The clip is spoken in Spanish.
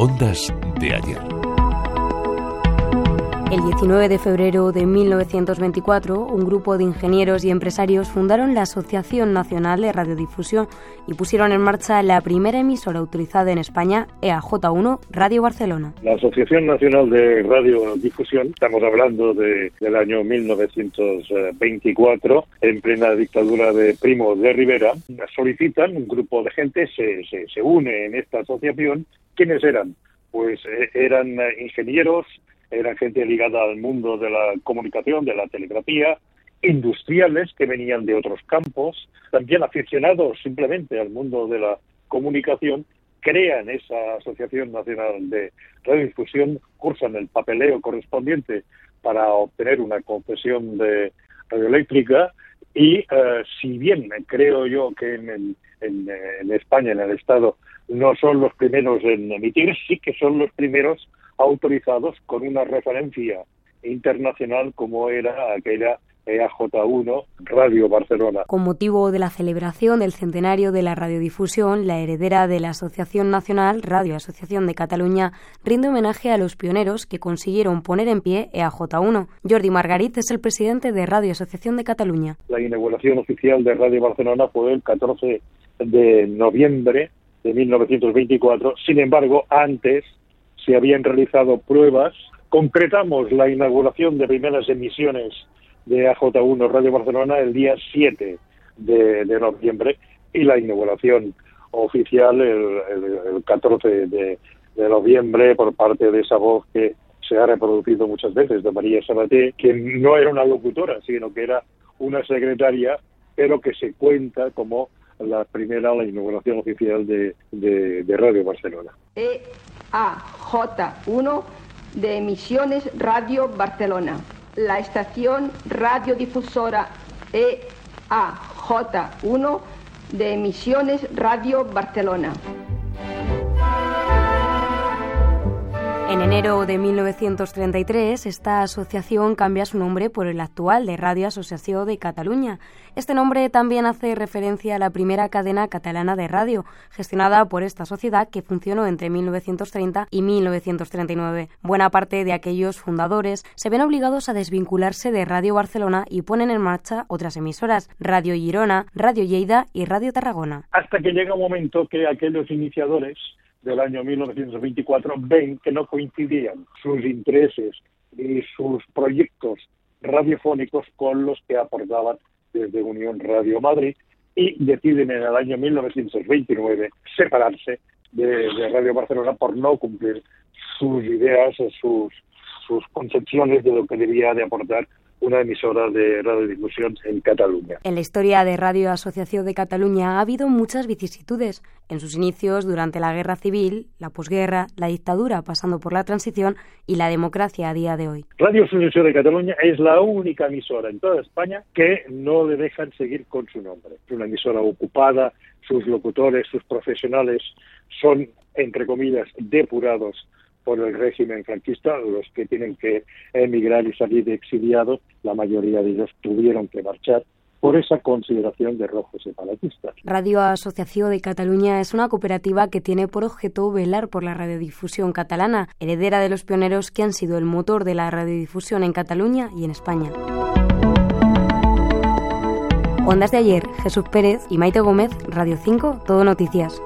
Ondas de ayer. El 19 de febrero de 1924, un grupo de ingenieros y empresarios fundaron la Asociación Nacional de Radiodifusión y pusieron en marcha la primera emisora autorizada en España, EAJ1 Radio Barcelona. La Asociación Nacional de Radiodifusión, estamos hablando del año 1924, en plena dictadura de Primo de Rivera, solicitan, un grupo de gente se, se, une en esta asociación. ¿Quiénes eran? Pues eh, eran ingenieros, eran gente ligada al mundo de la comunicación, de la telegrafía, industriales que venían de otros campos, también aficionados simplemente al mundo de la comunicación, crean esa Asociación Nacional de Radiodifusión, cursan el papeleo correspondiente para obtener una concesión de radioeléctrica y eh, si bien creo yo que en, en España, en el Estado, no son los primeros en emitir, sí que son los primeros autorizados con una referencia internacional como era aquella EAJ1 Radio Barcelona. Con motivo de la celebración del centenario de la radiodifusión, la heredera de la Asociación Nacional Radio Asociación de Cataluña rinde homenaje a los pioneros que consiguieron poner en pie EAJ1. Jordi Margarit es el presidente de Radio Asociación de Cataluña. La inauguración oficial de Radio Barcelona fue el 14 de noviembre de 1924. Sin embargo, antes se habían realizado pruebas. Concretamos la inauguración de primeras emisiones de AJ1 Radio Barcelona el día 7 de, noviembre y la inauguración oficial el, 14 de, noviembre por parte de esa voz que se ha reproducido muchas veces de María Sabaté, que no era una locutora, sino que era una secretaria, pero que se cuenta como la primera, la inauguración oficial de, de Radio Barcelona. E AJ1 de Emisiones Radio Barcelona, la estación radiodifusora EAJ1 de Emisiones Radio Barcelona. En enero de 1933, esta asociación cambia su nombre por el actual de Radio Asociación de Cataluña. Este nombre también hace referencia a la primera cadena catalana de radio, gestionada por esta sociedad que funcionó entre 1930 y 1939. Buena parte de aquellos fundadores se ven obligados a desvincularse de Radio Barcelona y ponen en marcha otras emisoras, Radio Girona, Radio Lleida y Radio Tarragona. Hasta que llega un momento que aquellos iniciadores del año 1924 ven que no coincidían sus intereses y sus proyectos radiofónicos con los que aportaban desde Unión Radio Madrid y deciden en el año 1929 separarse de, Radio Barcelona por no cumplir sus ideas, sus, sus concepciones de lo que debía de aportar una emisora de radiodifusión en Cataluña. En la historia de Radio Asociación de Cataluña ha habido muchas vicisitudes. En sus inicios, durante la guerra civil, la posguerra, la dictadura, pasando por la transición y la democracia a día de hoy. Radio Asociación de Cataluña es la única emisora en toda España que no le dejan seguir con su nombre. Es una emisora ocupada, sus locutores, sus profesionales son, entre comillas, depurados por el régimen franquista, los que tienen que emigrar y salir exiliados, la mayoría de ellos tuvieron que marchar por esa consideración de rojos separatistas. Radio Asociación de Cataluña es una cooperativa que tiene por objeto velar por la radiodifusión catalana, heredera de los pioneros que han sido el motor de la radiodifusión en Cataluña y en España. Ondas de ayer, Jesús Pérez y Maite Gómez, Radio 5, Todo Noticias.